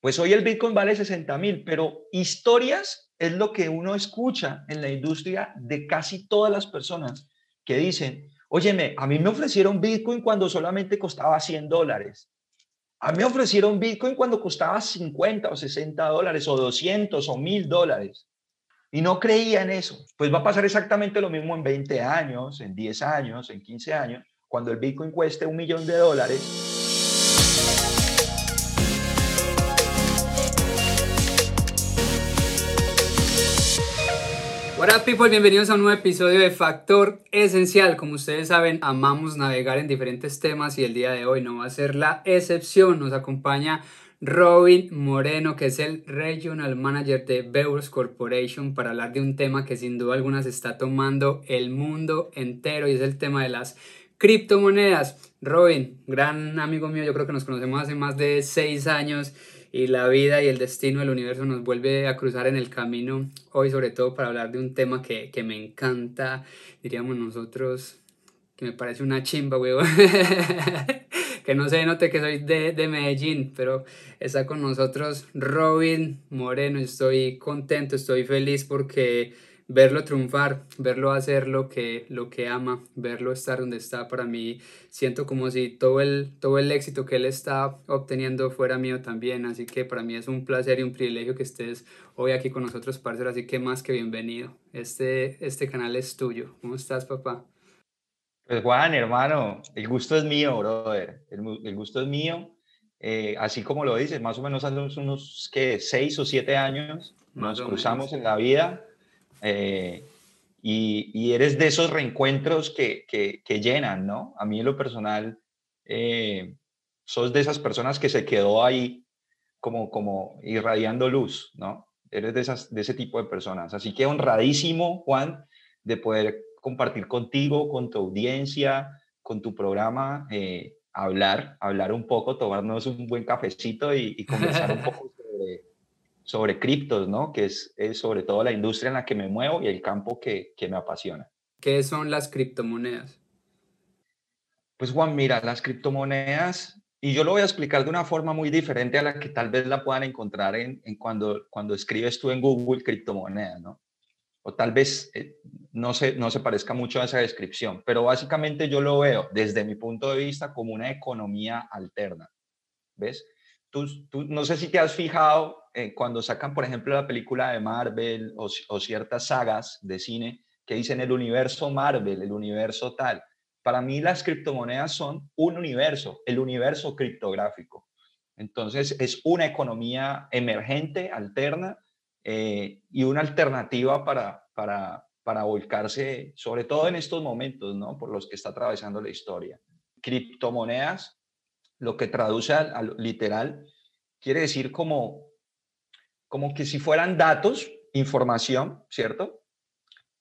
Pues hoy el Bitcoin vale 60 mil, pero historias es lo que uno escucha en la industria de casi todas las personas que dicen, óyeme, a mí me ofrecieron Bitcoin cuando solamente costaba 100 dólares. A mí me ofrecieron Bitcoin cuando costaba 50 o 60 dólares o 200 o 1000 dólares. Y no creía en eso. Pues va a pasar exactamente lo mismo en 20 años, en 10 años, en 15 años, cuando el Bitcoin cueste un millón de dólares Hola people, bienvenidos a un nuevo episodio de Factor Esencial. Como ustedes saben, amamos navegar en diferentes temas y el día de hoy no va a ser la excepción. Nos acompaña Robin Moreno, que es el Regional Manager de Beurs Corporation, para hablar de un tema que sin duda alguna se está tomando el mundo entero y es el tema de las criptomonedas. Robin, gran amigo mío, yo creo que nos conocemos hace más de seis años y la vida y el destino del universo nos vuelve a cruzar en el camino hoy sobre todo para hablar de un tema que, que me encanta, diríamos nosotros, que me parece una chimba, weón. que no se note que soy de, de, Medellín, pero está con nosotros Robin Moreno. Estoy contento, estoy feliz porque verlo triunfar, verlo hacer lo que, lo que ama, verlo estar donde está, para mí siento como si todo el, todo el éxito que él está obteniendo fuera mío también, así que para mí es un placer y un privilegio que estés hoy aquí con nosotros, parcero, así que más que bienvenido. Este, este canal es tuyo. ¿Cómo estás, papá? Pues Juan, hermano, el gusto es mío, brother, el, el gusto es mío. Eh, así como lo dices, más o menos hace unos, que seis o siete años nos cruzamos en la vida eh, y, eres de esos reencuentros que, que, llenan, ¿no? A mí en lo personal, eh, sos de esas personas que se quedó ahí como, como irradiando luz, ¿no? Eres de, esas, de ese tipo de personas. Así que honradísimo, Juan, de poder compartir contigo, con tu audiencia, con tu programa, eh, hablar, hablar un poco, tomarnos un buen cafecito y, y conversar un poco sobre, criptos, ¿no? Que es, sobre todo la industria en la que me muevo y el campo que, me apasiona. ¿Qué son las criptomonedas? Pues Juan, mira, las criptomonedas, y yo lo voy a explicar de una forma muy diferente a la que tal vez la puedan encontrar en, cuando, cuando escribes tú en Google criptomoneda, ¿no? O tal vez eh, no, se, no se parezca mucho a esa descripción, pero básicamente yo lo veo desde mi punto de vista como una economía alterna, ¿ves? Tú, tú no sé si te has fijado eh, cuando sacan, por ejemplo, la película de Marvel o, ciertas sagas de cine que dicen el universo Marvel, el universo tal. Para mí las criptomonedas son un universo, el universo criptográfico. Entonces es una economía emergente, alterna eh, y una alternativa para, para, para volcarse, sobre todo en estos momentos, ¿no? Por los que está atravesando la historia. Criptomonedas, lo que traduce al literal, quiere decir como como que si fueran datos, información, ¿cierto?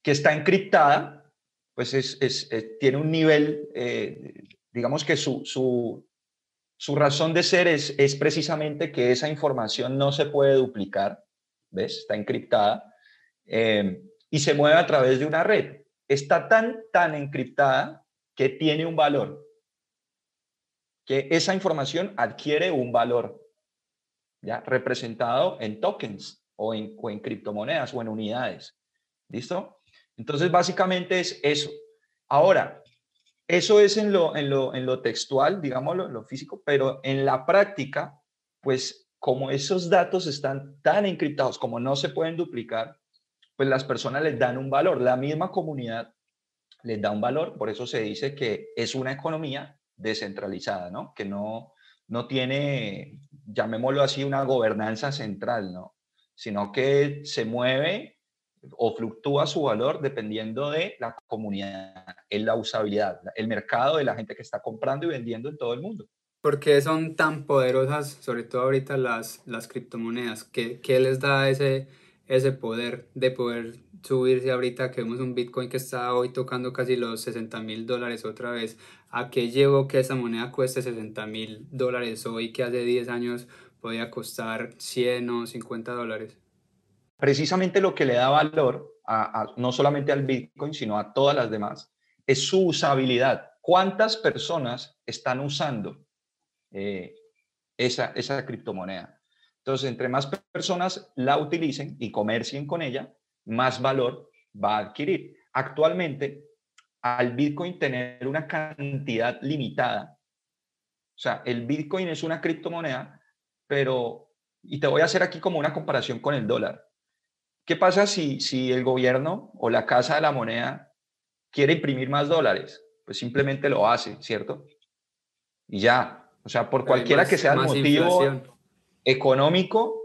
Que está encriptada, pues es, es, tiene un nivel, eh, digamos que su, su, su, razón de ser es, es precisamente que esa información no se puede duplicar, ¿ves? Está encriptada eh, y se mueve a través de una red. Está tan, tan encriptada que tiene un valor, que esa información adquiere un valor. ¿ya? Representado en tokens o en, criptomonedas o en unidades. ¿Listo? Entonces, básicamente es eso. Ahora, eso es en lo, en lo, en lo textual, digámoslo, en lo físico, pero en la práctica, pues como esos datos están tan encriptados, como no se pueden duplicar, pues las personas les dan un valor. La misma comunidad les da un valor, por eso se dice que es una economía descentralizada, ¿no? Que no, no tiene, llamémoslo así, una gobernanza central, ¿no? Sino que se mueve o fluctúa su valor dependiendo de la comunidad, en la usabilidad, el mercado de la gente que está comprando y vendiendo en todo el mundo. ¿Por qué son tan poderosas, sobre todo ahorita las, las criptomonedas? ¿Qué, ¿Qué, les da ese, ese poder de poder subirse ahorita que vemos un Bitcoin que está hoy tocando casi los 60 mil dólares otra vez? ¿A qué llevo que esa moneda cueste 60 mil dólares hoy que hace 10 años podía costar 100 o 50 dólares? Precisamente lo que le da valor a, no solamente al Bitcoin, sino a todas las demás, es su usabilidad. ¿Cuántas personas están usando eh, esa, esa criptomoneda? Entonces, entre más personas la utilicen y comercien con ella, más valor va a adquirir. Actualmente, al Bitcoin tener una cantidad limitada, o sea, el Bitcoin es una criptomoneda, pero, y te voy a hacer aquí como una comparación con el dólar. ¿Qué pasa si, si el gobierno o la casa de la moneda quiere imprimir más dólares? Pues simplemente lo hace, ¿cierto? Y ya, o sea, por cualquiera que sea el motivo económico,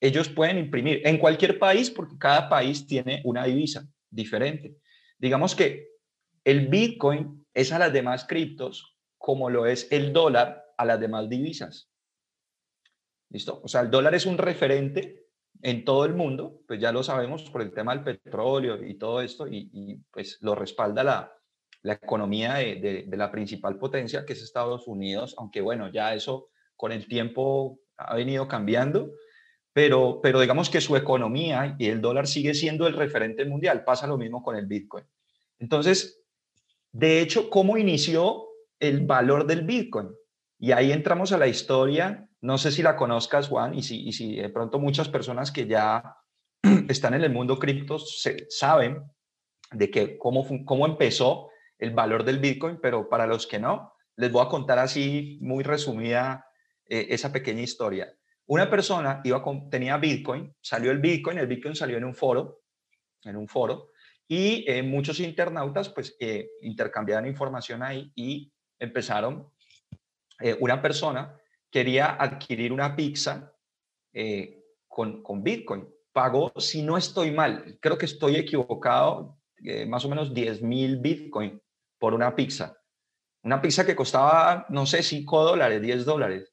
ellos pueden imprimir en cualquier país porque cada país tiene una divisa diferente. Digamos que el Bitcoin es a las demás criptos como lo es el dólar a las demás divisas. ¿Listo? O sea, el dólar es un referente en todo el mundo, pues ya lo sabemos por el tema del petróleo y todo esto, y, pues lo respalda la, la economía de, de, la principal potencia, que es Estados Unidos, aunque bueno, ya eso con el tiempo ha venido cambiando, pero, pero digamos que su economía y el dólar sigue siendo el referente mundial, pasa lo mismo con el Bitcoin. Entonces, de hecho, ¿cómo inició el valor del Bitcoin? Y ahí entramos a la historia, no sé si la conozcas, Juan, y si, de pronto muchas personas que ya están en el mundo cripto saben de que cómo, cómo empezó el valor del Bitcoin, pero para los que no, les voy a contar así muy resumida eh, esa pequeña historia. Una persona iba con, tenía Bitcoin, salió el Bitcoin, el Bitcoin salió en un foro, en un foro, y eh, muchos internautas pues eh, intercambiaban información ahí y empezaron eh, una persona quería adquirir una pizza eh, con, con, Bitcoin. Pagó, si no estoy mal, creo que estoy equivocado, más o menos 10 mil Bitcoin por una pizza. Una pizza que costaba, no sé, 5 dólares, 10 dólares.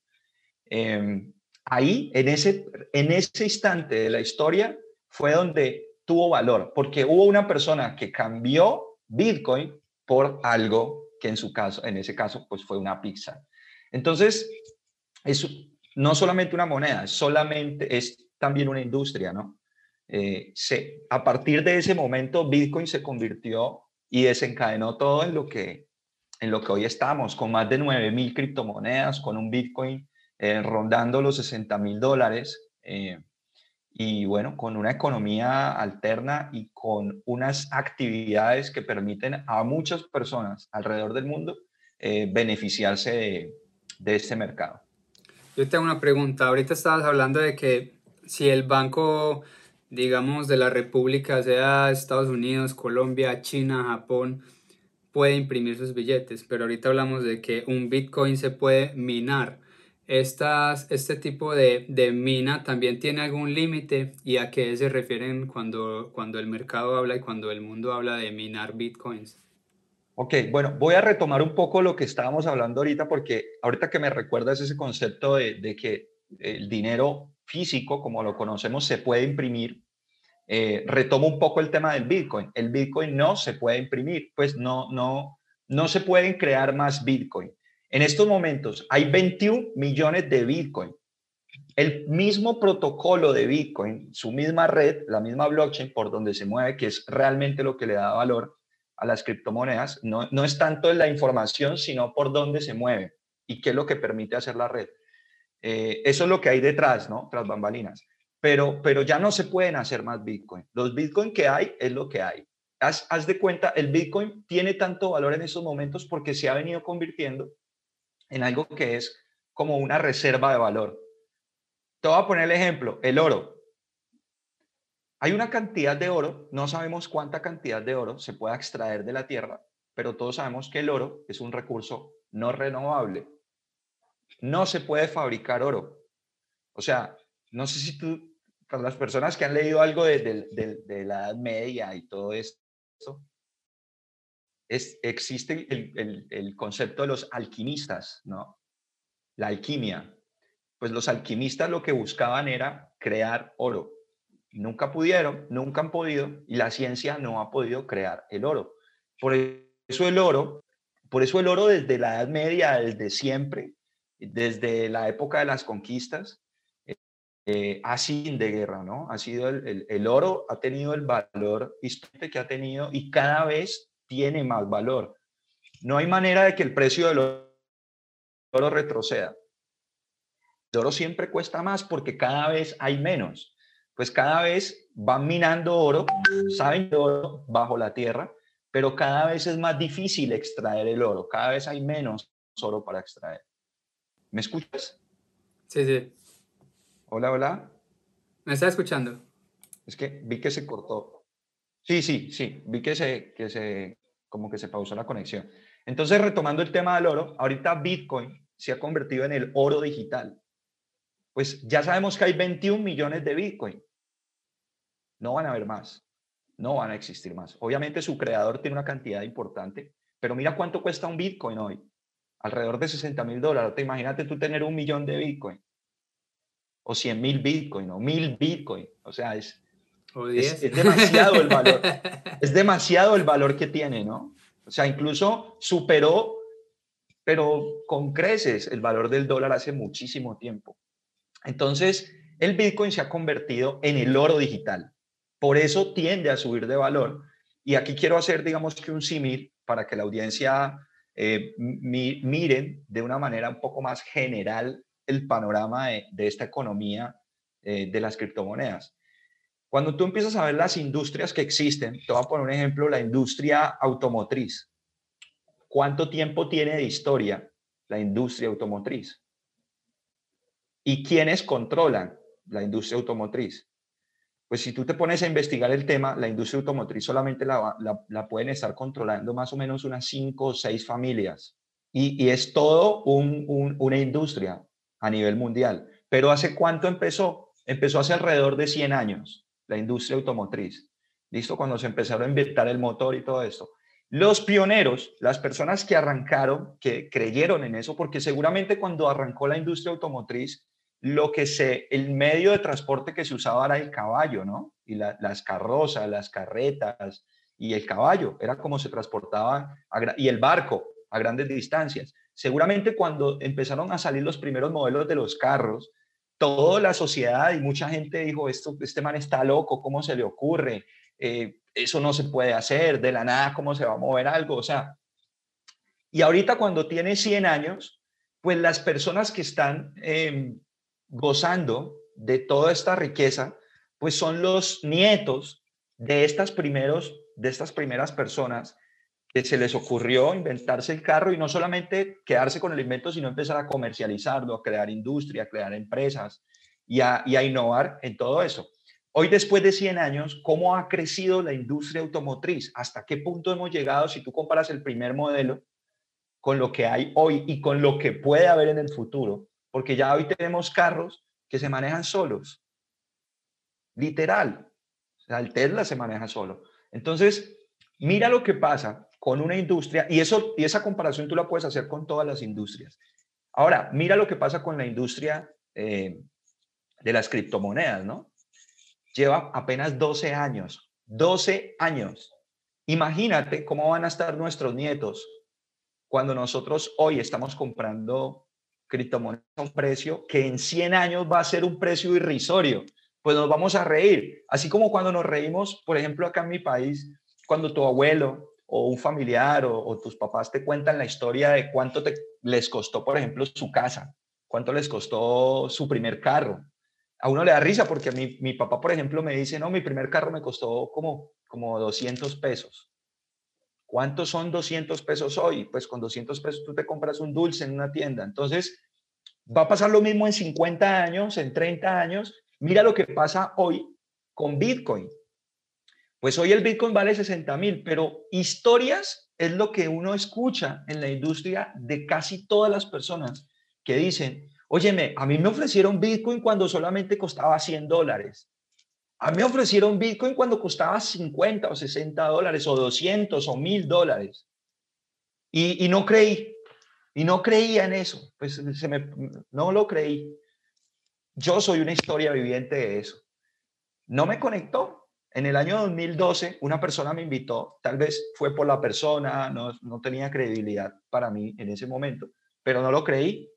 Em, ahí, en ese, en ese instante de la historia, fue donde tuvo valor, porque hubo una persona que cambió Bitcoin por algo que en su caso, en ese caso, pues fue una pizza. Entonces, es no solamente una moneda, solamente es también una industria, ¿no? Eh, se, a partir de ese momento, Bitcoin se convirtió y desencadenó todo en lo que, en lo que hoy estamos, con más de 9 mil criptomonedas, con un Bitcoin eh, rondando los 60 mil dólares. Eh, y bueno, con una economía alterna y con unas actividades que permiten a muchas personas alrededor del mundo beneficiarse de, de este mercado. Yo tengo una pregunta. Ahorita estabas hablando de que si el banco, digamos, de la República, sea Estados Unidos, Colombia, China, Japón, puede imprimir sus billetes, pero ahorita hablamos de que un Bitcoin se puede minar. Estas, este tipo de, de mina también tiene algún límite y a qué se refieren cuando, cuando el mercado habla y cuando el mundo habla de minar Bitcoins. Ok, bueno, voy a retomar un poco lo que estábamos hablando ahorita, porque ahorita que me recuerdas ese concepto de, que el dinero físico, como lo conocemos, se puede imprimir, eh, retomo un poco el tema del Bitcoin. El Bitcoin no se puede imprimir, pues no, no, no se pueden crear más Bitcoin. En estos momentos hay 21 millones de Bitcoin. El mismo protocolo de Bitcoin, su misma red, la misma blockchain por donde se mueve, que es realmente lo que le da valor, a las criptomonedas no, no es tanto la información, sino por dónde se mueve y qué es lo que permite hacer la red. Eh, eso es lo que hay detrás, ¿no? Tras bambalinas. Pero, pero ya no se pueden hacer más Bitcoin. Los Bitcoin que hay es lo que hay. Haz, haz de cuenta, el Bitcoin tiene tanto valor en estos momentos porque se ha venido convirtiendo en algo que es como una reserva de valor. Te voy a poner el ejemplo, el oro. Hay una cantidad de oro, no sabemos cuánta cantidad de oro se puede extraer de la tierra, pero todos sabemos que el oro es un recurso no renovable. No se puede fabricar oro. O sea, no sé si tú, para las personas que han leído algo de, la Edad Media y todo esto, es, existe el, concepto de los alquimistas, ¿no? La alquimia. Pues los alquimistas lo que buscaban era crear oro nunca pudieron, nunca han podido y la ciencia no ha podido crear el oro. Por eso el oro, por eso el oro desde la Edad Media, desde siempre, desde la época de las conquistas, eh, sido de guerra, ¿no? Ha sido el, el, oro, ha tenido el valor histórico que ha tenido y cada vez tiene más valor. No hay manera de que el precio del oro retroceda. El oro siempre cuesta más porque cada vez hay menos. Pues cada vez van minando oro, saben de oro bajo la tierra, pero cada vez es más difícil extraer el oro, cada vez hay menos oro para extraer. ¿Me escuchas? Sí, sí. Hola, hola. ¿Me está escuchando? Es que vi que se cortó. Sí, sí, sí, vi que se, que se, como que se pausó la conexión. Entonces, retomando el tema del oro, ahorita Bitcoin se ha convertido en el oro digital. Pues ya sabemos que hay 21 millones de Bitcoin. No van a haber más. No van a existir más. Obviamente su creador tiene una cantidad importante, pero mira cuánto cuesta un Bitcoin hoy. Alrededor de 60 mil dólares. Te imagínate tú tener un millón de Bitcoin. O 100 mil Bitcoin, o mil Bitcoin. O sea, es, es, demasiado el valor. es demasiado el valor que tiene, ¿no? O sea, incluso superó, pero con creces, el valor del dólar hace muchísimo tiempo. Entonces, el Bitcoin se ha convertido en el oro digital. Por eso tiende a subir de valor. Y aquí quiero hacer, digamos que un símil para que la audiencia eh, miren de una manera un poco más general el panorama de, esta economía eh, de las criptomonedas. Cuando tú empiezas a ver las industrias que existen, te voy a poner un ejemplo, la industria automotriz. ¿Cuánto tiempo tiene de historia la industria automotriz? ¿Y quiénes controlan la industria automotriz? Pues si tú te pones a investigar el tema, la industria automotriz solamente la, pueden estar controlando más o menos unas cinco o seis familias. Y, es todo una industria a nivel mundial. Pero ¿hace cuánto empezó? Empezó hace alrededor de 100 años la industria automotriz. ¿Listo? Cuando se empezaron a inventar el motor y todo esto. Los pioneros, las personas que arrancaron, que creyeron en eso, porque seguramente cuando arrancó la industria automotriz, lo que se, el medio de transporte que se usaba era el caballo, ¿no? Y las carrozas, las carretas y el caballo, era como se transportaba, y el barco a grandes distancias. Seguramente cuando empezaron a salir los primeros modelos de los carros, toda la sociedad y mucha gente dijo, Esto, este man está loco, ¿cómo se le ocurre? Eh, eso no se puede hacer, de la nada, ¿cómo se va a mover algo? O sea, y ahorita cuando tiene 100 años, pues las personas que están em, gozando de toda esta riqueza, pues son los nietos de estas primeros, de estas primeras personas se les ocurrió inventarse el carro y no solamente quedarse con el invento, sino empezar a comercializarlo, a crear industria, a crear empresas y a, innovar en todo eso. Hoy, después de 100 años, ¿cómo ha crecido la industria automotriz? ¿Hasta qué punto hemos llegado si tú comparas el primer modelo con lo que hay hoy y con lo que puede haber en el futuro? Porque ya hoy tenemos carros que se manejan solos. Literal. el Tesla se maneja solo. Entonces, mira lo que pasa con una industria, y, eso, y esa comparación tú la puedes hacer con todas las industrias. Ahora, mira lo que pasa con la industria eh, de las criptomonedas, ¿no? Lleva apenas 12 años, 12 años. Imagínate cómo van a estar nuestros nietos cuando nosotros hoy estamos comprando criptomonedas a un precio que en 100 años va a ser un precio irrisorio. Pues nos vamos a reír, así como cuando nos reímos, por ejemplo, acá en mi país, cuando tu abuelo o un familiar o, tus papás te cuentan la historia de cuánto te, les costó, por ejemplo, su casa, cuánto les costó su primer carro. A uno le da risa porque mi, mi papá, por ejemplo, me dice, no, mi primer carro me costó como, como 200 pesos. ¿Cuántos son 200 pesos hoy? Pues con 200 pesos tú te compras un dulce en una tienda. Entonces, va a pasar lo mismo en 50 años, en 30 años. Mira lo que pasa hoy con Bitcoin. Pues hoy el Bitcoin vale 60 mil, pero historias es lo que uno escucha en la industria de casi todas las personas que dicen, óyeme, a mí me ofrecieron Bitcoin cuando solamente costaba 100 dólares. A mí me ofrecieron Bitcoin cuando costaba 50 o 60 dólares o 200 o 1000 dólares. Y, no creí, y no creía en eso, pues no lo creí. Yo soy una historia viviente de eso. No me conectó, en el año 2012, una persona me invitó, tal vez fue por la persona, no, no tenía credibilidad para mí en ese momento, pero no lo creí.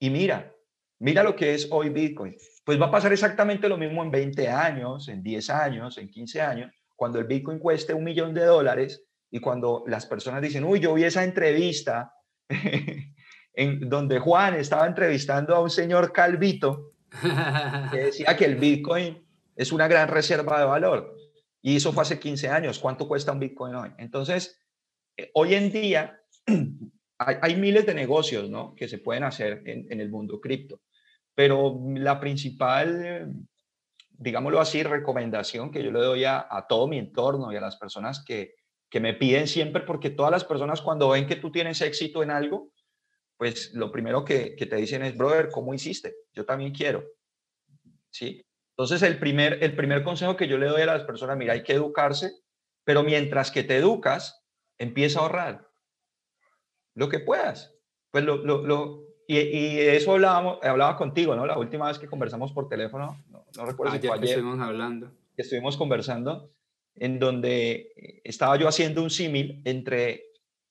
Y mira, mira lo que es hoy Bitcoin. Pues va a pasar exactamente lo mismo en 20 años, en 10 años, en 15 años, cuando el Bitcoin cueste un millón de dólares y cuando las personas dicen, uy, yo vi esa entrevista en donde Juan estaba entrevistando a un señor Calvito que decía que el Bitcoin es una gran reserva de valor. Y eso fue hace 15 años. ¿Cuánto cuesta un Bitcoin hoy? Entonces, eh, hoy en día hay, miles de negocios ¿no? que se pueden hacer en, el mundo cripto, pero la principal, digámoslo así, recomendación que yo le doy a, todo mi entorno y a las personas que, que me piden siempre, porque todas las personas cuando ven que tú tienes éxito en algo, pues lo primero que, que te dicen es, brother, ¿cómo hiciste? Yo también quiero. ¿Sí? Entonces, el primer, el primer consejo que yo le doy a las personas, mira, hay que educarse, pero mientras que te educas, empieza a ahorrar lo que puedas. Pues lo, lo, lo y, y, eso hablábamos, hablaba contigo, ¿no? La última vez que conversamos por teléfono, no, recuerdo ah, si fue ayer. estuvimos hablando. Que estuvimos conversando, en donde estaba yo haciendo un símil entre,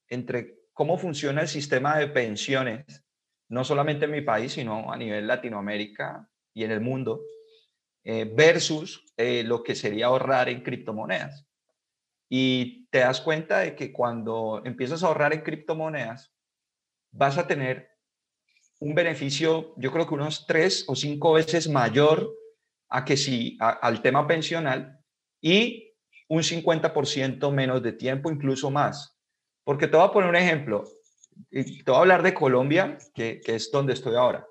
entre cómo funciona el sistema de pensiones, no solamente en mi país, sino a nivel Latinoamérica y en el mundo eh, versus eh, lo que sería ahorrar en criptomonedas. Y te das cuenta de que cuando empiezas a ahorrar en criptomonedas, vas a tener un beneficio, yo creo que unos tres o cinco veces mayor a que si al tema pensional y un 50% menos de tiempo, incluso más. Porque te voy a poner un ejemplo. Te voy a hablar de Colombia, que, que es donde estoy ahora.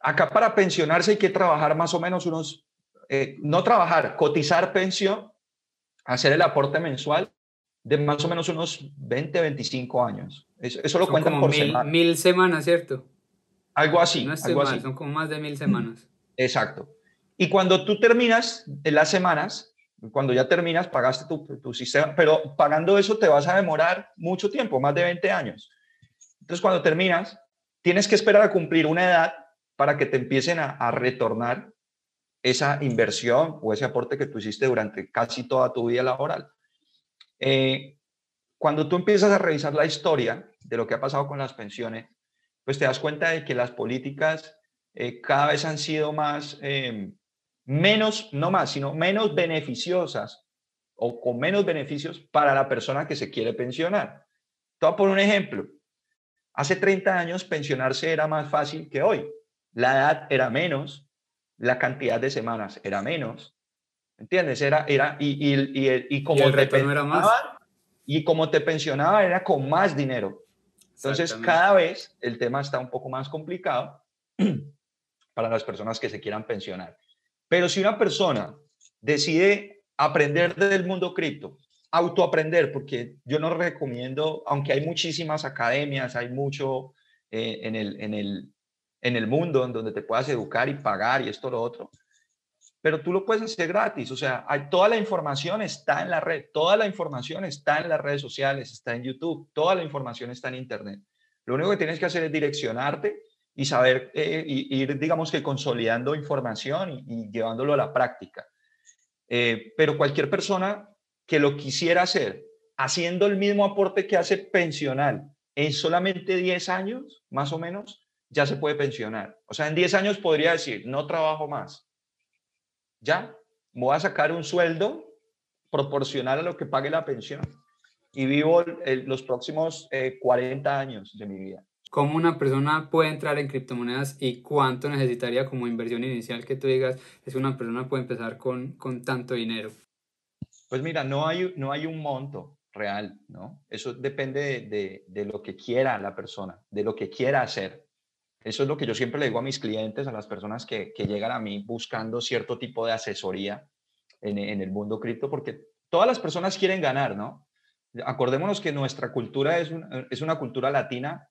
Acá para pensionarse hay que trabajar más o menos unos, eh, no trabajar, cotizar pensión, hacer el aporte mensual de más o menos unos 20, 25 años. Eso, lo cuentan por mil, semana. Mil semanas, ¿cierto? Algo así. No algo así. son como más de mil semanas. Exacto. Y cuando tú terminas en las semanas, cuando ya terminas, pagaste tu, tu, sistema, pero pagando eso te vas a demorar mucho tiempo, más de 20 años. Entonces, cuando terminas, tienes que esperar a cumplir una edad para que te empiecen a, retornar esa inversión o ese aporte que tú hiciste durante casi toda tu vida laboral. Eh, cuando tú empiezas a revisar la historia de lo que ha pasado con las pensiones, pues te das cuenta de que las políticas eh, cada vez han sido más, em, menos, no más, sino menos beneficiosas o con menos beneficios para la persona que se quiere pensionar. Te voy a poner un ejemplo. Hace 30 años pensionarse era más fácil que hoy la edad era menos, la cantidad de semanas era menos, ¿entiendes? Era, era, y, y, y, como el te era más. Y como te pensionaba era con más dinero. Entonces, cada vez el tema está un poco más complicado para las personas que se quieran pensionar. Pero si una persona decide aprender del mundo cripto, autoaprender, porque yo no recomiendo, aunque hay muchísimas academias, hay mucho eh, en, el, en, el, en el mundo en donde te puedas educar y pagar y esto lo otro. Pero tú lo puedes hacer gratis, o sea, hay, toda la información está en la red, toda la información está en las redes sociales, está en YouTube, toda la información está en Internet. Lo único que tienes que hacer es direccionarte y saber, eh, ir, digamos que consolidando información y, llevándolo a la práctica. Eh, pero cualquier persona que lo quisiera hacer haciendo el mismo aporte que hace pensional en solamente 10 años, más o menos, ya se puede pensionar. O sea, en 10 años podría decir, no trabajo más. Ya, voy a sacar un sueldo proporcional a lo que pague la pensión y vivo los próximos 40 eh, años de mi vida. ¿Cómo una persona puede entrar en criptomonedas y cuánto necesitaría como inversión inicial que tú digas es una persona puede empezar con, con tanto dinero? Pues mira, no hay, no hay un monto real, ¿no? Eso depende de, de lo que quiera la persona, de lo que quiera hacer. Eso es lo que yo siempre le digo a mis clientes, a las personas que, llegan a mí buscando cierto tipo de asesoría en, el mundo cripto, porque todas las personas quieren ganar, ¿no? Acordémonos que nuestra cultura es, es una cultura latina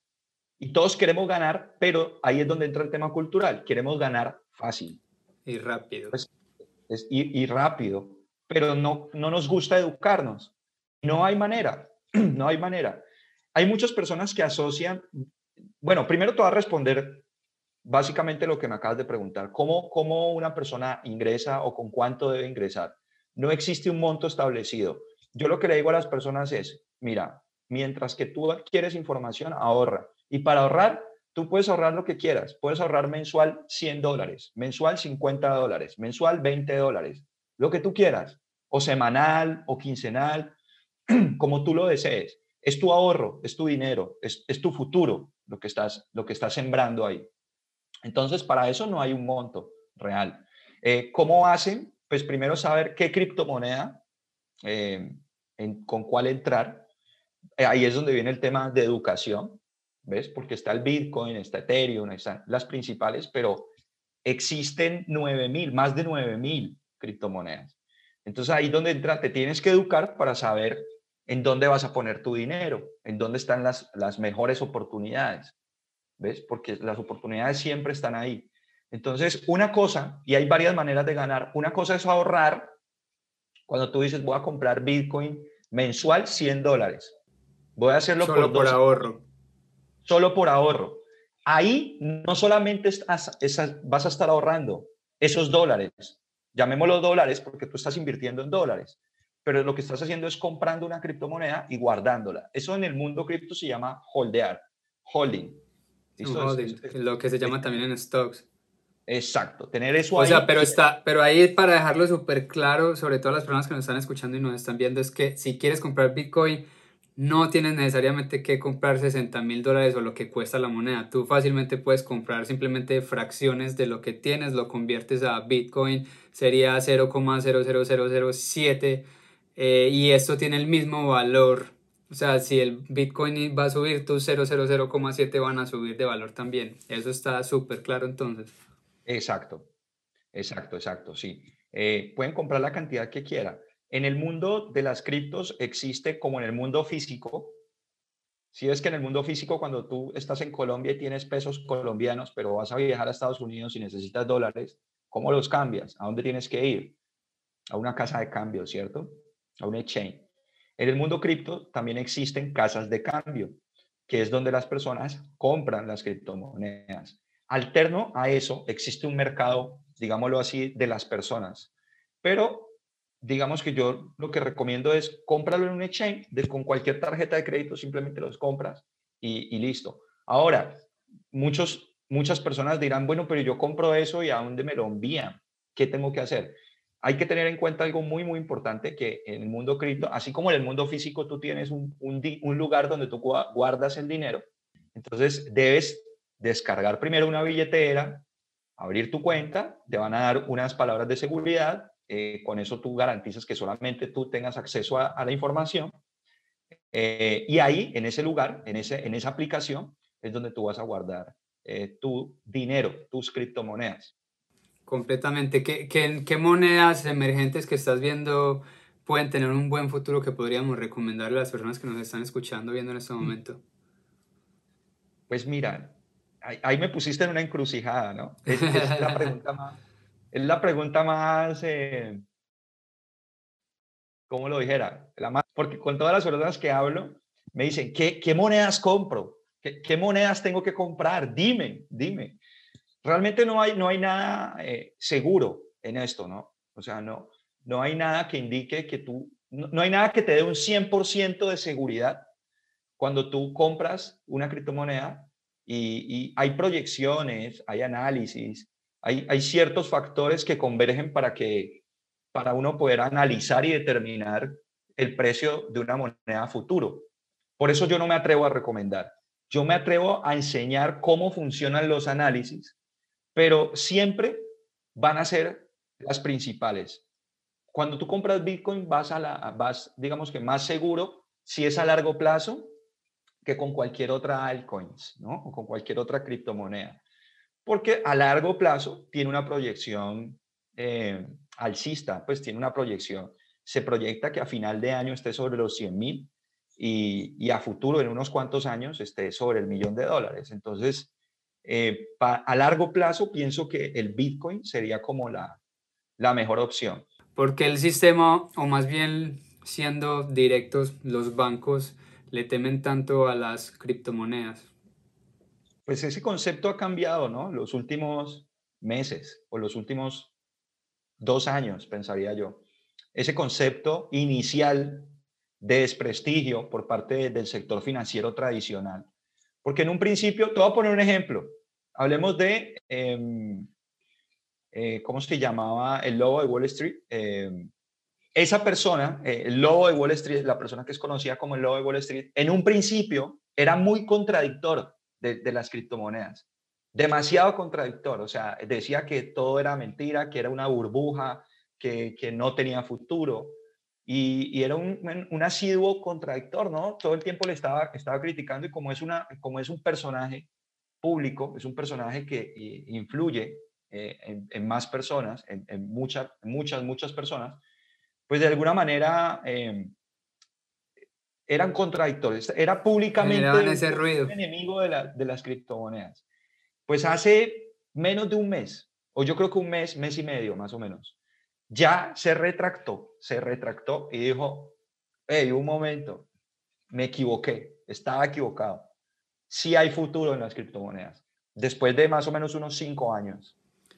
y todos queremos ganar, pero ahí es donde entra el tema cultural. Queremos ganar fácil. Y rápido. Pues, es, y, y, rápido, pero no, no nos gusta educarnos. No hay manera, no hay manera. Hay muchas personas que asocian bueno, primero te voy a responder básicamente lo que me acabas de preguntar. ¿Cómo, ¿Cómo una persona ingresa o con cuánto debe ingresar? No existe un monto establecido. Yo lo que le digo a las personas es, mira, mientras que tú quieres información, ahorra. Y para ahorrar, tú puedes ahorrar lo que quieras. Puedes ahorrar mensual 100 dólares, mensual 50 dólares, mensual 20 dólares, lo que tú quieras. O semanal o quincenal, como tú lo desees. Es tu ahorro, es tu dinero, es, es tu futuro lo que estás, lo que estás sembrando ahí. Entonces, para eso no hay un monto real. Eh, ¿Cómo hacen? Pues primero saber qué criptomoneda, eh, con cuál entrar. Eh, ahí es donde viene el tema de educación, ¿ves? Porque está el Bitcoin, está Ethereum, están las principales, pero existen 9.000, más de 9.000 criptomonedas. Entonces ahí donde entra, te tienes que educar para saber en dónde vas a poner tu dinero, en dónde están las, las mejores oportunidades. ¿Ves? Porque las oportunidades siempre están ahí. Entonces, una cosa, y hay varias maneras de ganar, una cosa es ahorrar. Cuando tú dices, voy a comprar Bitcoin mensual 100 dólares. Voy a hacerlo Solo por, ahorro. Solo por ahorro. Ahí no solamente estás, vas a estar ahorrando esos dólares, llamémoslo dólares porque tú estás invirtiendo en dólares, pero lo que estás haciendo es comprando una criptomoneda y guardándola. Eso en el mundo cripto se llama holdear, holding. lo que se llama también en stocks. Exacto, tener eso o sea, pero está, pero ahí para dejarlo súper claro, sobre todo las personas que nos están escuchando y nos están viendo, es que si quieres comprar Bitcoin, no tienes necesariamente que comprar 60 mil dólares o lo que cuesta la moneda. Tú fácilmente puedes comprar simplemente fracciones de lo que tienes, lo conviertes a Bitcoin, sería 0,00007 eh, y esto tiene el mismo valor. O sea, si el Bitcoin va a subir, tus 0,00,7 van a subir de valor también. Eso está súper claro entonces. Exacto, exacto, exacto, sí. Eh, pueden comprar la cantidad que quieran. En el mundo de las criptos existe como en el mundo físico. Si es que en el mundo físico, cuando tú estás en Colombia y tienes pesos colombianos, pero vas a viajar a Estados Unidos y necesitas dólares, ¿cómo los cambias? ¿A dónde tienes que ir? A una casa de cambio, ¿cierto? A un exchange. En el mundo cripto también existen casas de cambio, que es donde las personas compran las criptomonedas. Alterno a eso, existe un mercado, digámoslo así, de las personas. Pero digamos que yo lo que recomiendo es cómpralo en un exchange, de, con cualquier tarjeta de crédito simplemente los compras y, listo. Ahora, muchos, muchas personas dirán, bueno, pero yo compro eso y a dónde me lo envían, ¿qué tengo que hacer? Hay que tener en cuenta algo muy, muy importante, que en el mundo cripto, así como en el mundo físico, tú tienes un, un, lugar donde tú guardas el dinero, entonces debes descargar primero una billetera, abrir tu cuenta, te van a dar unas palabras de seguridad, eh, con eso tú garantizas que solamente tú tengas acceso a, la información eh, y ahí, en ese lugar, en, ese, en esa aplicación, es donde tú vas a guardar eh, tu dinero, tus criptomonedas. Completamente. ¿Qué, ¿Qué, qué, monedas emergentes que estás viendo pueden tener un buen futuro que podríamos recomendarle a las personas que nos están escuchando viendo en este mm. momento? Pues mira, ahí, me pusiste en una encrucijada, ¿no? Es, la pregunta más, es la pregunta más, eh, ¿cómo lo dijera? La más, porque con todas las personas que hablo, me dicen, ¿qué, qué monedas compro? ¿Qué, ¿Qué, monedas tengo que comprar? Dime, dime. Realmente no hay, no hay nada eh, seguro en esto, ¿no? O sea, no, no hay nada que indique que tú, no, no hay nada que te dé un 100% de seguridad cuando tú compras una criptomoneda y, hay proyecciones, hay análisis, hay, hay, ciertos factores que convergen para que para uno poder analizar y determinar el precio de una moneda futuro. Por eso yo no me atrevo a recomendar. Yo me atrevo a enseñar cómo funcionan los análisis, pero siempre van a ser las principales. Cuando tú compras Bitcoin vas a la vas digamos que más seguro si es a largo plazo que con cualquier otra altcoins, ¿no? O con cualquier otra criptomoneda. Porque a largo plazo tiene una proyección eh, alcista, pues tiene una proyección. Se proyecta que a final de año esté sobre los 100 mil y, y, a futuro, en unos cuantos años, esté sobre el millón de dólares. Entonces, eh, a largo plazo pienso que el Bitcoin sería como la, la mejor opción. Porque el sistema, o más bien siendo directos, los bancos le temen tanto a las criptomonedas? Pues ese concepto ha cambiado, ¿no? Los últimos meses o los últimos dos años, pensaría yo. Ese concepto inicial de desprestigio por parte del sector financiero tradicional. Porque en un principio, te voy a poner un ejemplo. Hablemos de, em, eh, ¿cómo se llamaba el lobo de Wall Street? Eh, esa persona, eh, el lobo de Wall Street, la persona que es conocida como el lobo de Wall Street, en un principio era muy contradictor de, las criptomonedas. Demasiado contradictor, o sea, decía que todo era mentira, que era una burbuja, que, no tenía futuro. Y, era un, un, asiduo contradictor, ¿no? Todo el tiempo le estaba, estaba criticando y como es, una, como es un personaje público, es un personaje que influye eh, en, más personas, en, muchas, muchas, muchas personas, pues de alguna manera em, eran contradictorios. Era públicamente un enemigo de, de las criptomonedas. Pues hace menos de un mes, o yo creo que un mes, mes y medio más o menos, ya se retractó, se retractó y dijo, hey, un momento, me equivoqué, estaba equivocado. Sí hay futuro en las criptomonedas, después de más o menos unos cinco años.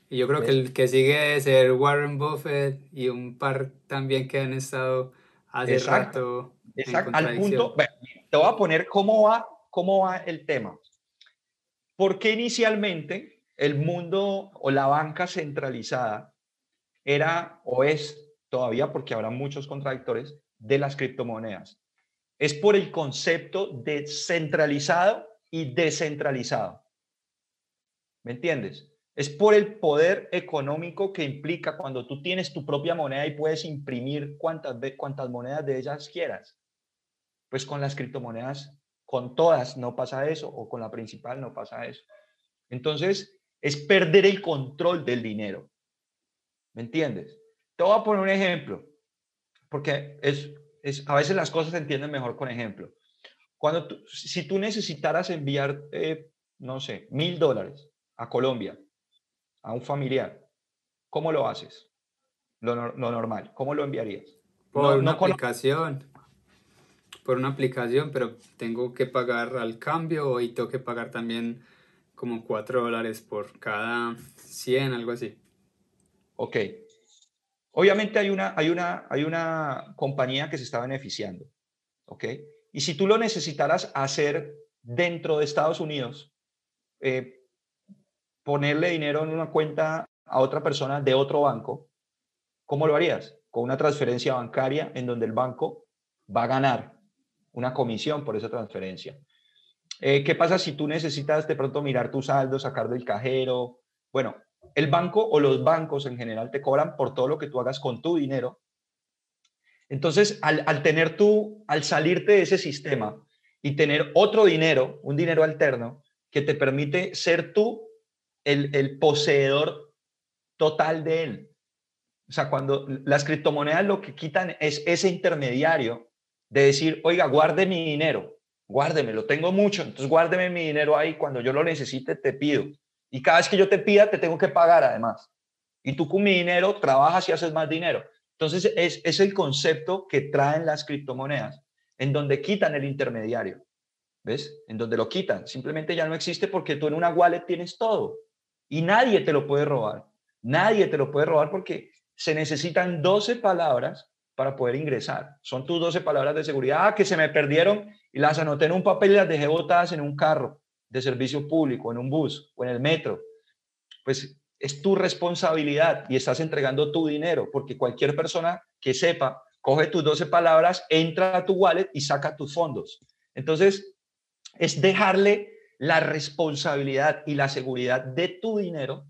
Y yo creo que el que sigue es ser Warren Buffett y un par también que han estado hace rato. Exacto, al punto, te voy a poner cómo va, cómo va el tema. ¿Por qué inicialmente el mundo o la banca centralizada era o es todavía, porque habrá muchos contradictores, de las criptomonedas? Es por el concepto de centralizado y descentralizado. ¿Me entiendes? Es por el poder económico que implica cuando tú tienes tu propia moneda y puedes imprimir cuantas, cuantas monedas de ellas quieras. Pues con las criptomonedas, con todas no pasa eso, o con la principal no pasa eso. Entonces, es perder el control del dinero. ¿Me entiendes? Te voy a poner un ejemplo, porque es, es, a veces las cosas se entienden mejor con ejemplo. Cuando si tú necesitaras enviar, eh, no sé, mil dólares a Colombia, a un familiar, ¿cómo lo haces? Lo, normal, ¿cómo lo enviarías? Por una aplicación. Por una aplicación, pero tengo que pagar al cambio y tengo que pagar también como 4 dólares por cada 100, algo así. Ok. Obviamente hay una, hay una, hay una compañía que se está beneficiando. ¿Ok? Y si tú lo necesitaras hacer dentro de Estados Unidos, eh, ponerle dinero en una cuenta a otra persona de otro banco, ¿cómo lo harías? Con una transferencia bancaria en donde el banco va a ganar una comisión por esa transferencia. Eh, ¿Qué pasa si tú necesitas de pronto mirar tu saldo, sacar del cajero? Bueno, el banco o los bancos en general te cobran por todo lo que tú hagas con tu dinero. Entonces, al, tener tú, al salirte de ese sistema y tener otro dinero, un dinero alterno, que te permite ser tú el, poseedor total de él. O sea, cuando las criptomonedas lo que quitan es ese intermediario de decir, oiga, guarde mi dinero, guárdeme, lo tengo mucho, entonces guárdeme mi dinero ahí, cuando yo lo necesite te pido. Y cada vez que yo te pida, te tengo que pagar además. Y tú con mi dinero trabajas y haces más dinero. Entonces es, es el concepto que traen las criptomonedas, en donde quitan el intermediario. ¿Ves? En donde lo quitan. Simplemente ya no existe porque tú en una wallet tienes todo. Y nadie te lo puede robar. Nadie te lo puede robar porque se necesitan 12 palabras para poder ingresar. Son tus 12 palabras de seguridad ah, que se me perdieron y las anoté en un papel y las dejé botadas en un carro de servicio público, en un bus o en el metro. Pues es tu responsabilidad y estás entregando tu dinero porque cualquier persona que sepa, coge tus 12 palabras, entra a tu wallet y saca tus fondos. Entonces, es dejarle la responsabilidad y la seguridad de tu dinero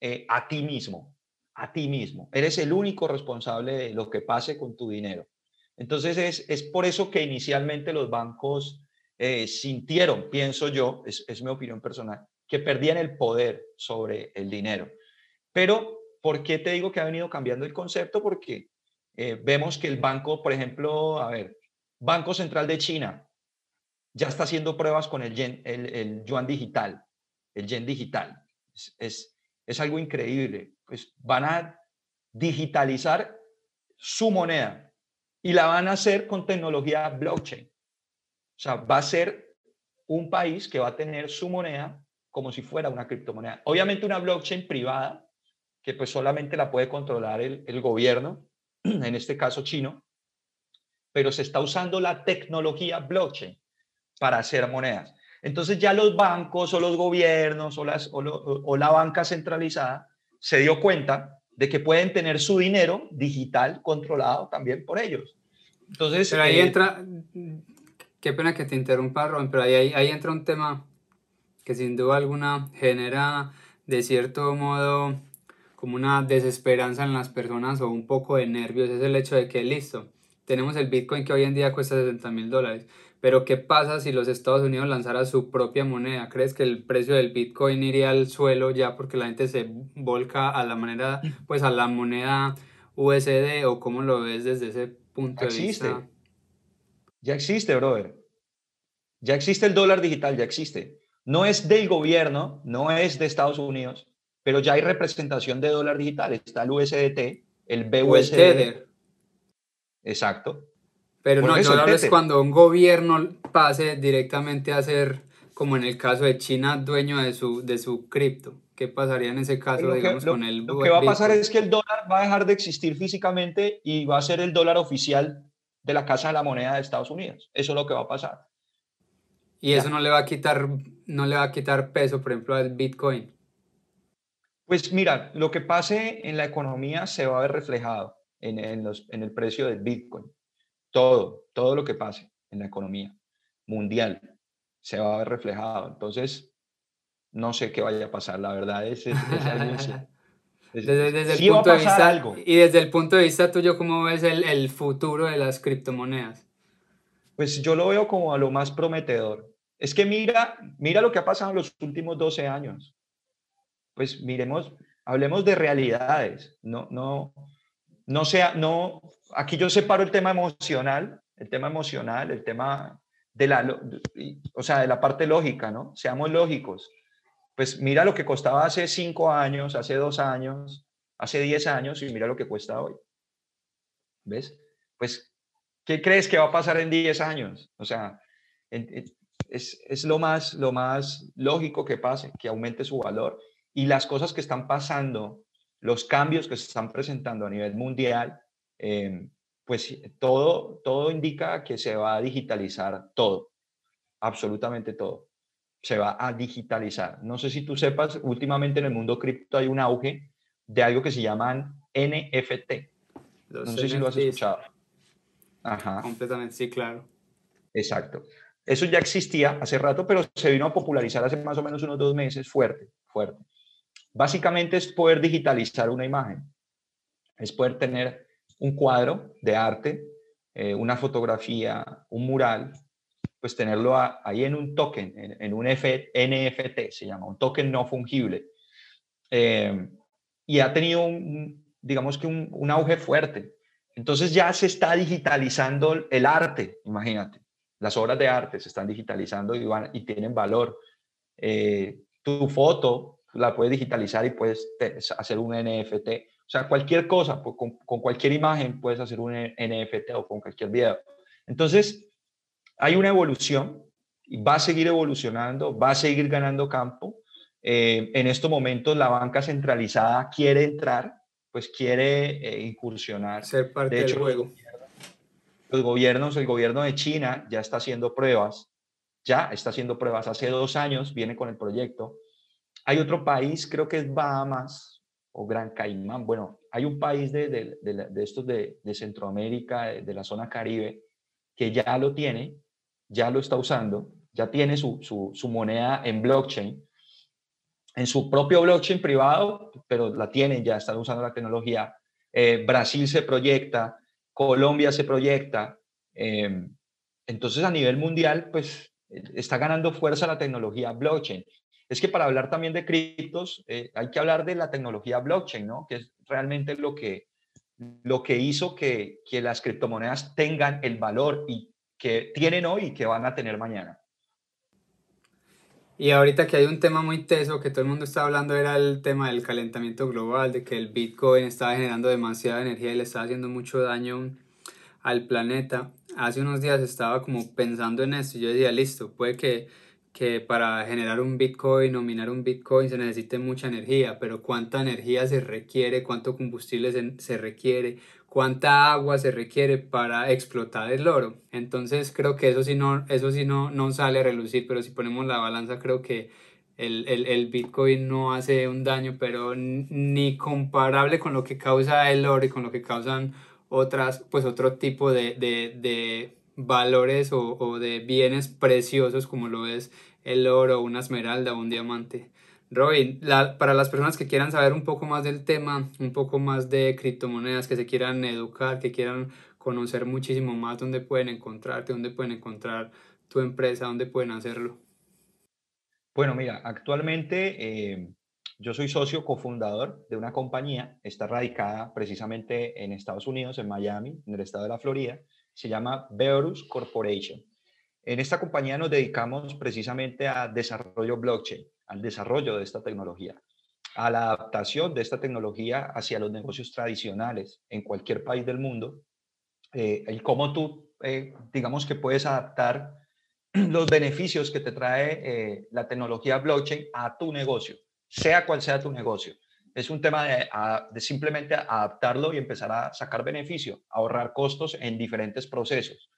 eh, a ti mismo, a ti mismo. Eres el único responsable de lo que pase con tu dinero. Entonces es, es por eso que inicialmente los bancos eh, sintieron, pienso yo, es, es mi opinión personal, que perdían el poder sobre el dinero. Pero, ¿por qué te digo que ha venido cambiando el concepto? Porque eh, vemos que el banco, por ejemplo, a ver, Banco Central de China, ya está haciendo pruebas con el, yuan digital, el yen digital. Es, es, algo increíble. Pues van a digitalizar su moneda y la van a hacer con tecnología blockchain. O sea, va a ser un país que va a tener su moneda como si fuera una criptomoneda. Obviamente una blockchain privada, que pues solamente la puede controlar el, el gobierno, en este caso chino, pero se está usando la tecnología blockchain para hacer monedas. Entonces ya los bancos o los gobiernos o, las, o, la banca centralizada se dio cuenta de que pueden tener su dinero digital controlado también por ellos. Entonces, pero ahí eh, entra, qué pena que te interrumpa, Ron, pero ahí, ahí, entra un tema que sin duda alguna genera de cierto modo como una desesperanza en las personas o un poco de nervios es el hecho de que listo, tenemos el Bitcoin que hoy en día cuesta 60 mil dólares, pero ¿qué pasa si los Estados Unidos lanzara su propia moneda? ¿Crees que el precio del Bitcoin iría al suelo ya porque la gente se volca a la manera, pues a la moneda USD o cómo lo ves desde ese punto de vista? Ya existe, brother. Ya existe el dólar digital, ya existe. No es del gobierno, no es de Estados Unidos, pero ya hay representación de dólar digital. Está el USDT, el BUSD. Exacto. Pero no, yo hablo es cuando un gobierno pase directamente a ser, como en el caso de China, dueño de su, de su cripto. ¿Qué pasaría en ese caso, digamos, con el Lo que va a pasar es que el dólar va a dejar de existir físicamente y va a ser el dólar oficial de la Casa de la Moneda de Estados Unidos. Eso es lo que va a pasar. Y eso no le va a quitar, no le va a quitar peso, por ejemplo, al Bitcoin. Pues mira, lo que pase en la economía se va a ver reflejado en, los, en el precio del Bitcoin. Todo, todo lo que pase en la economía mundial se va a ver reflejado. Entonces, no sé qué vaya a pasar, la verdad es, es, desde, el punto de vista, algo. Y desde el punto de vista tuyo, ¿cómo ves el, el futuro de las criptomonedas? Pues yo lo veo como a lo más prometedor. Es que mira, mira lo que ha pasado en los últimos 12 años. Pues miremos, hablemos de realidades, no, no, no sea, no, aquí yo separo el tema emocional, el tema emocional, el tema de la, o sea, de la parte lógica, ¿no? Seamos lógicos. Pues mira lo que costaba hace cinco años, hace dos años, hace diez años y mira lo que cuesta hoy. ¿Ves? Pues, ¿qué crees que va a pasar en diez años? O sea, es, es, lo, más, lo más lógico que pase, que aumente su valor. Y las cosas que están pasando, los cambios que se están presentando a nivel mundial, em, pues todo, todo indica que se va a digitalizar todo, absolutamente todo. Se va a digitalizar. No sé si tú sepas, últimamente en el mundo cripto hay un auge de algo que se llaman NFT. no sé si lo has escuchado. Ajá. Completamente, sí, claro. Exacto. Eso ya existía hace rato, pero se vino a popularizar hace más o menos unos dos meses fuerte, fuerte. Básicamente es poder digitalizar una imagen, es poder tener un cuadro de arte, eh, una fotografía, un mural, pues tenerlo ahí en un token, en, un NFT, se llama, un token no fungible. Eh, y ha tenido, un, digamos que un, un auge fuerte. Entonces ya se está digitalizando el arte, imagínate. Las obras de arte se están digitalizando y, van, y tienen valor. Eh, tu foto la puedes digitalizar y puedes hacer un NFT. O sea, cualquier cosa, pues, con, con, cualquier imagen puedes hacer un NFT o con cualquier video. Entonces, hay una evolución y va a seguir evolucionando, va a seguir ganando campo. Eh, en estos momentos la banca centralizada quiere entrar, pues quiere eh, incursionar. Ser parte de hecho, del juego los gobiernos, el gobierno de China ya está haciendo pruebas, ya está haciendo pruebas. Hace dos años viene con el proyecto. Hay otro país, creo que es Bahamas o Gran Caimán. Bueno, hay un país de, de, de, estos de, Centroamérica, de, la zona Caribe, que ya lo tiene, ya lo está usando, ya tiene su, su, moneda en blockchain, en su propio blockchain privado, pero la tienen, ya están usando la tecnología. Eh, Brasil se proyecta, Colombia se proyecta. Em, entonces, a nivel mundial, pues está ganando fuerza la tecnología blockchain. Es que para hablar también de criptos, eh, hay que hablar de la tecnología blockchain, ¿no? Que es realmente lo que, lo que hizo que, que las criptomonedas tengan el valor y que tienen hoy y que van a tener mañana. Y ahorita que hay un tema muy teso que todo el mundo está hablando era el tema del calentamiento global, de que el Bitcoin estaba generando demasiada energía y le estaba haciendo mucho daño al planeta. Hace unos días estaba como pensando en esto y yo decía, listo, puede que, que para generar un Bitcoin o minar un Bitcoin se necesite mucha energía, pero ¿cuánta energía se requiere? ¿Cuánto combustible se, se requiere? Cuánta agua se requiere para explotar el oro. Entonces creo que eso sí no, eso sí no, no sale a relucir, pero si ponemos la balanza creo que el, el, el Bitcoin no hace un daño, pero ni comparable con lo que causa el oro y con lo que causan otras, pues otro tipo de, de, de valores o, o, de bienes preciosos como lo es el oro, una esmeralda un diamante. Robin, para las personas que quieran saber un poco más del tema, un poco más de criptomonedas, que se quieran educar, que quieran conocer muchísimo más dónde pueden encontrarte, dónde pueden encontrar tu empresa, dónde pueden hacerlo. Bueno, mira, actualmente eh, yo soy socio cofundador de una compañía, está radicada precisamente en Estados Unidos, en Miami, en el estado de la Florida, se llama Beorus Corporation. En esta compañía nos dedicamos precisamente a desarrollo blockchain al desarrollo de esta tecnología, a la adaptación de esta tecnología hacia los negocios tradicionales en cualquier país del mundo, eh, y cómo tú, eh, digamos que puedes adaptar los beneficios que te trae eh, la tecnología blockchain a tu negocio, sea cual sea tu negocio. Es un tema de, de, simplemente adaptarlo y empezar a sacar beneficio, ahorrar costos en diferentes procesos.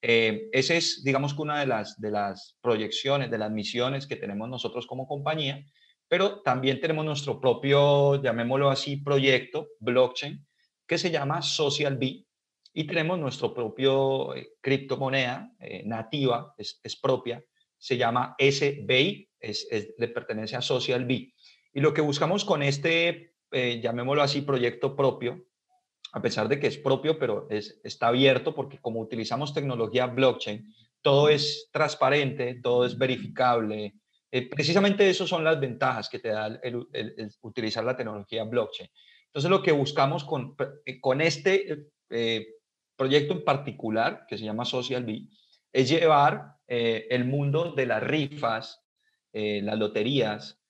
Eh, esa es, digamos que una de las, de las proyecciones, de las misiones que tenemos nosotros como compañía, pero también tenemos nuestro propio, llamémoslo así, proyecto blockchain que se llama Social B y tenemos nuestro propio eh, criptomoneda eh, nativa, es, propia, se llama SBI, es, le pertenece a Social B. Y lo que buscamos con este, llamémoslo así, proyecto propio, a pesar de que es propio, pero es, está abierto porque como utilizamos tecnología blockchain, todo es transparente, todo es verificable. Eh, precisamente eso son las ventajas que te da el, utilizar la tecnología blockchain. Entonces lo que buscamos con, eh, con este eh, proyecto en particular, que se llama Social B, es llevar el mundo de las rifas, las loterías,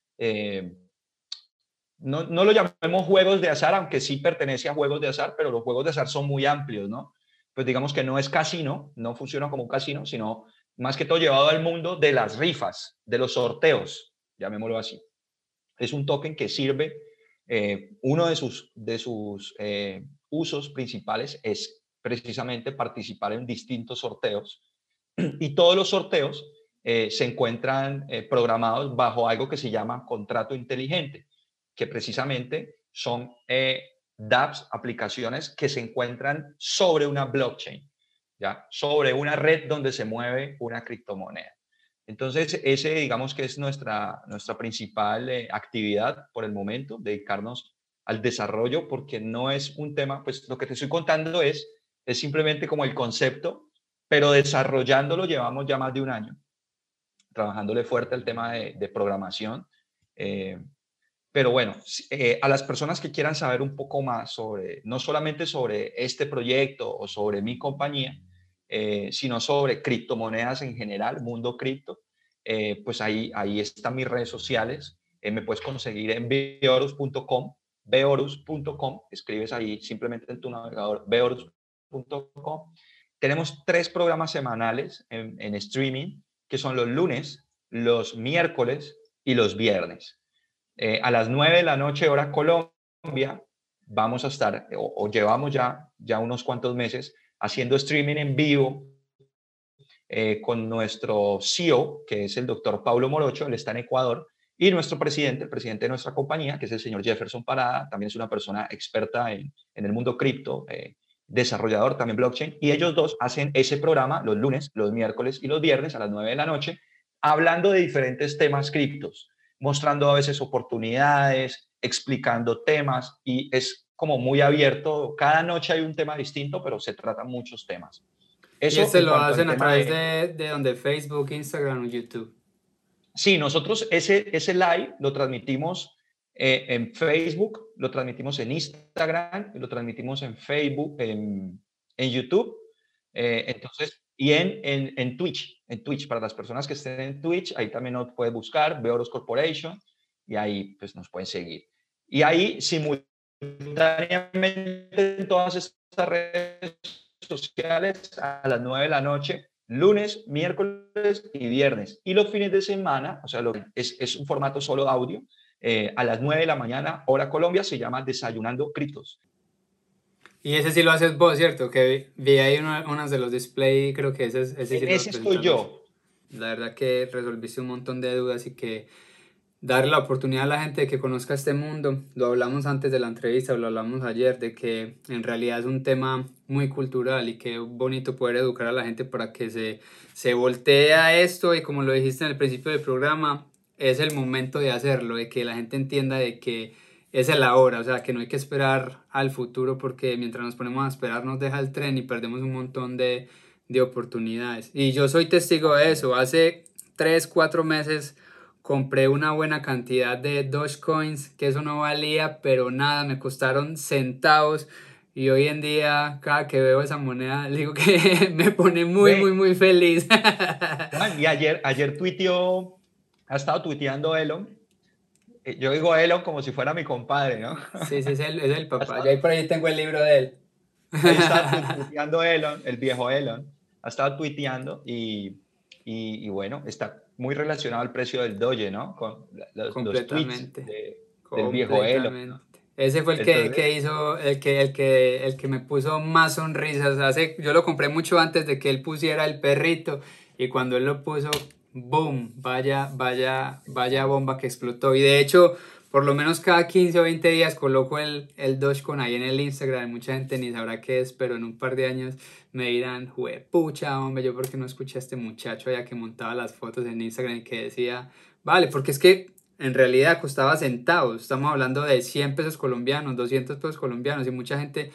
no, no, lo llamemos juegos de azar, aunque sí pertenece a juegos de azar, pero los juegos de azar son muy amplios, ¿no? Pues digamos que no es casino, no funciona como un casino, sino más que todo llevado al mundo de las rifas, de los sorteos, llamémoslo así. Es un token que sirve, eh, uno de sus, de sus eh, usos principales es precisamente participar en distintos sorteos y todos los sorteos eh, se encuentran programados bajo algo que se llama contrato inteligente que precisamente son eh, dApps, aplicaciones que se encuentran sobre una blockchain, ¿ya? sobre una red donde se mueve una criptomoneda. Entonces, ese digamos que es nuestra, nuestra principal eh, actividad por el momento, dedicarnos al desarrollo, porque no es un tema, pues lo que te estoy contando es, es simplemente como el concepto, pero desarrollándolo llevamos ya más de un año, trabajándole fuerte al tema de, programación. Eh, pero bueno, eh, a las personas que quieran saber un poco más sobre, no solamente sobre este proyecto o sobre mi compañía, eh, sino sobre criptomonedas en general, mundo cripto, eh, pues ahí, ahí están mis redes sociales. me puedes conseguir en beorus.com, beorus.com, escribes ahí simplemente en tu navegador, beorus.com. Tenemos tres programas semanales en, en streaming, que son los lunes, los miércoles y los viernes. Eh, a las 9 de la noche, hora Colombia, vamos a estar, o, llevamos ya, ya unos cuantos meses, haciendo streaming en vivo eh, con nuestro CEO, que es el doctor Pablo Morocho, él está en Ecuador, y nuestro presidente, el presidente de nuestra compañía, que es el señor Jefferson Parada, también es una persona experta en, en el mundo cripto, eh, desarrollador también blockchain, y ellos dos hacen ese programa los lunes, los miércoles y los viernes a las 9 de la noche, hablando de diferentes temas criptos mostrando a veces oportunidades, explicando temas y es como muy abierto. Cada noche hay un tema distinto, pero se tratan muchos temas. Eso ¿Y este lo hacen a través de, de, donde Facebook, Instagram o YouTube? Sí, nosotros ese, ese live lo transmitimos eh, en Facebook, lo transmitimos en Instagram, lo transmitimos en Facebook, en, en YouTube. Eh, entonces, y en, en, en, Twitch, en Twitch, para las personas que estén en Twitch, ahí también nos puede buscar, Beoros Corporation, y ahí pues nos pueden seguir. Y ahí simultáneamente en todas estas redes sociales a las 9 de la noche, lunes, miércoles y viernes. Y los fines de semana, o sea, es, es un formato solo audio, eh, a las 9 de la mañana, hora Colombia, se llama Desayunando Criptos. Y ese sí lo haces vos, ¿cierto? Que vi ahí unas de los display, creo que ese, ese sí Ese estoy yo. La verdad que resolviste un montón de dudas y que darle la oportunidad a la gente de que conozca este mundo. Lo hablamos antes de la entrevista, lo hablamos ayer, de que en realidad es un tema muy cultural y que es bonito poder educar a la gente para que se, se voltee a esto y como lo dijiste en el principio del programa, es el momento de hacerlo, de que la gente entienda de que es el ahora, o sea, que no hay que esperar al futuro porque mientras nos ponemos a esperar nos deja el tren y perdemos un montón de, de oportunidades. Y yo soy testigo de eso. Hace 3, 4 meses compré una buena cantidad de Dogecoins, que eso no valía, pero nada, me costaron centavos. Y hoy en día, cada que veo esa moneda, digo que me pone muy, muy, muy feliz. y ayer, ayer tuiteó, ha estado tuiteando Elon. Eh, yo digo Elon como si fuera mi compadre, ¿no? Sí, sí, es el, es el papá. Yo ahí por ahí tengo el libro de él. Ahí está tuiteando Elon, el viejo Elon. Ha estado tuiteando y, y, y bueno, está muy relacionado al precio del Doge, ¿no? Con los, tweets del viejo Elon. Ese fue el que, que, hizo, el que, el, que, el que me puso más sonrisas. Hace, yo lo compré mucho antes de que él pusiera el perrito y cuando él lo puso, boom, vaya, vaya, vaya bomba que explotó. Y de hecho, por lo menos cada 15 o 20 días coloco el, el Dogecoin ahí en el Instagram. Mucha gente ni sabrá qué es, pero en un par de años me dirán, jue pucha, hombre, yo porque no escuché a este muchacho allá que montaba las fotos en Instagram y que decía, vale, porque es que en realidad costaba centavos. Estamos hablando de 100 pesos colombianos, 200 pesos colombianos y mucha gente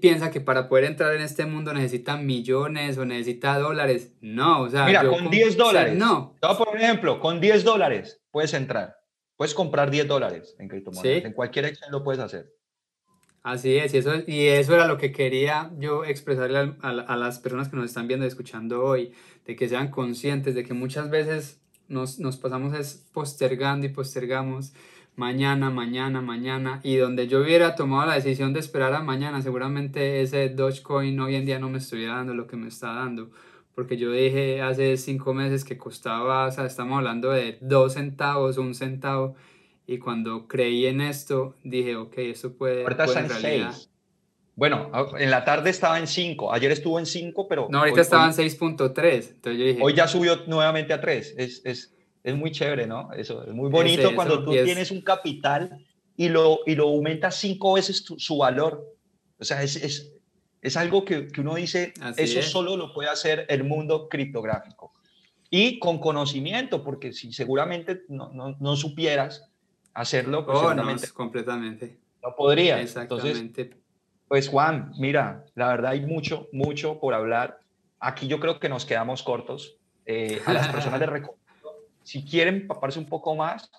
piensa que para poder entrar en este mundo necesita millones o necesita dólares. No, o sea, mira, con 10 dólares. no. A poner un ejemplo, con 10 dólares puedes entrar. Puedes comprar 10 dólares en criptomonedas. En cualquier exchange lo puedes hacer. Así es y, eso, y eso era lo que quería yo expresarle a, a, las personas que nos están viendo y escuchando hoy, de que sean conscientes de que muchas veces nos, nos pasamos es postergando y postergamos mañana, mañana, mañana, y donde yo hubiera tomado la decisión de esperar a mañana, seguramente ese Dogecoin hoy en día no me estuviera dando lo que me está dando. Porque yo dije hace cinco meses que costaba, o sea, estamos hablando de dos centavos, un centavo, y cuando creí en esto, dije, ok, esto puede... Está en seis. Bueno, en la tarde estaba en 5, ayer estuvo en 5, pero... No, ahorita estaba en 6.3, entonces yo dije... Hoy ya subió nuevamente a 3, es, es, es muy chévere, ¿no? Eso, es muy bonito cuando tú tienes un capital y lo, y lo aumentas cinco veces su valor. O sea, es, es, es algo que, que uno dice, eso solo lo puede hacer el mundo criptográfico. Y con conocimiento, porque si seguramente no, no, no supieras hacerlo, pues oh, no, completamente. No podría. Exactamente. Entonces, pues Juan, mira, la verdad hay mucho, mucho por hablar. Aquí yo creo que nos quedamos cortos. Eh, a las personas les recomiendo, si quieren paparse un poco más,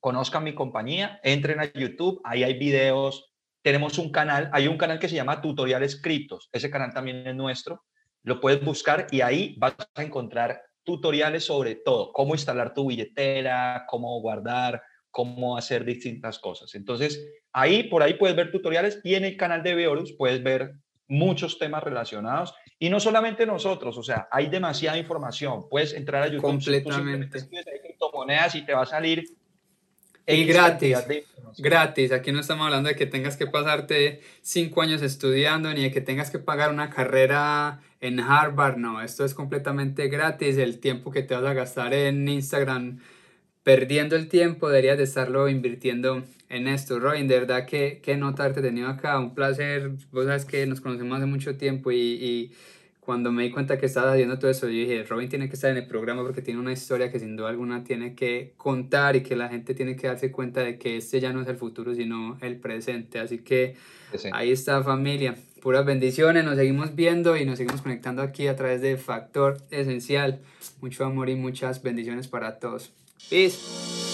conozcan mi compañía, entren a YouTube, ahí hay videos. Tenemos un canal, hay un canal que se llama Tutoriales Criptos, ese canal también es nuestro, lo puedes buscar y ahí vas a encontrar tutoriales sobre todo, cómo instalar tu billetera, cómo guardar, cómo hacer distintas cosas. Entonces, ahí por ahí puedes ver tutoriales. Y en el canal de Beorus puedes ver muchos temas relacionados y no solamente nosotros, o sea, hay demasiada información. Puedes entrar a YouTube, completamente. criptomonedas y te va a salir y gratis, gratis. Aquí no estamos hablando de que tengas que pasarte cinco años estudiando ni de que tengas que pagar una carrera en Harvard. No, esto es completamente gratis. El tiempo que te vas a gastar en Instagram perdiendo el tiempo, deberías de estarlo invirtiendo en esto. Robin, de verdad que, que nota haberte tenido acá. Un placer. Vos sabes que nos conocemos hace mucho tiempo y, y cuando me di cuenta que estaba haciendo todo eso, yo dije, Robin tiene que estar en el programa porque tiene una historia que sin duda alguna tiene que contar y que la gente tiene que darse cuenta de que este ya no es el futuro, sino el presente. Así que ahí está familia. Puras bendiciones, nos seguimos viendo y nos seguimos conectando aquí a través de Factor Esencial. Mucho amor y muchas bendiciones para todos. Peace.